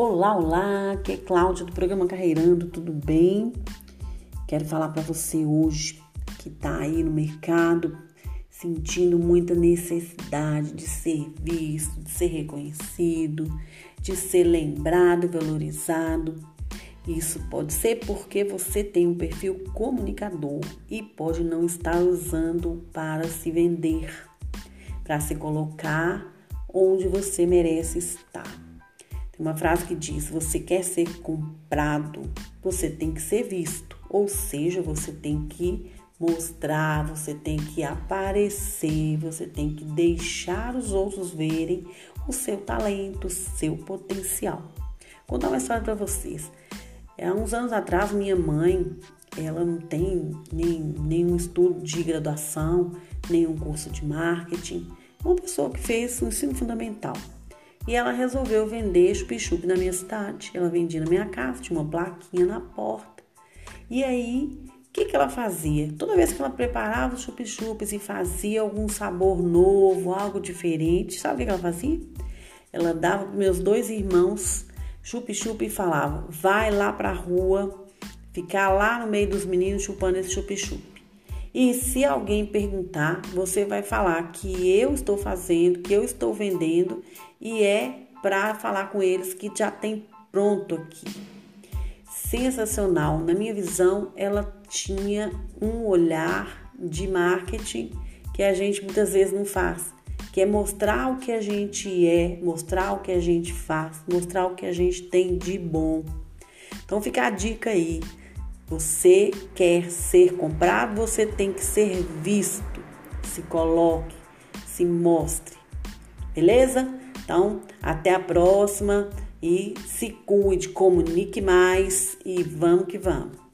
Olá, olá, aqui é Cláudia do programa Carreirando, tudo bem? Quero falar para você hoje que está aí no mercado sentindo muita necessidade de ser visto, de ser reconhecido, de ser lembrado, valorizado. Isso pode ser porque você tem um perfil comunicador e pode não estar usando para se vender, para se colocar onde você merece estar. Tem uma frase que diz: você quer ser comprado, você tem que ser visto. Ou seja, você tem que mostrar, você tem que aparecer, você tem que deixar os outros verem o seu talento, o seu potencial. Vou contar uma história para vocês. Há uns anos atrás, minha mãe, ela não tem nem, nenhum estudo de graduação, nenhum curso de marketing, uma pessoa que fez o ensino fundamental. E ela resolveu vender chup-chup na minha cidade. Ela vendia na minha casa, tinha uma plaquinha na porta. E aí, o que, que ela fazia? Toda vez que ela preparava os chup-chups e fazia algum sabor novo, algo diferente, sabe o que, ela fazia? Ela dava para meus dois irmãos chup-chup e falava: vai lá para a rua, ficar lá no meio dos meninos chupando esse chup-chup. E se alguém perguntar, você vai falar que eu estou fazendo, que eu estou vendendo e é para falar com eles que já tem pronto aqui. Sensacional. Na minha visão, ela tinha um olhar de marketing que a gente muitas vezes não faz, que é mostrar o que a gente é, mostrar o que a gente faz, mostrar o que a gente tem de bom. Então fica a dica aí. Você quer ser comprado, você tem que ser visto. Se coloque, se mostre. Beleza? Então, até a próxima e se cuide, comunique mais e vamos que vamos.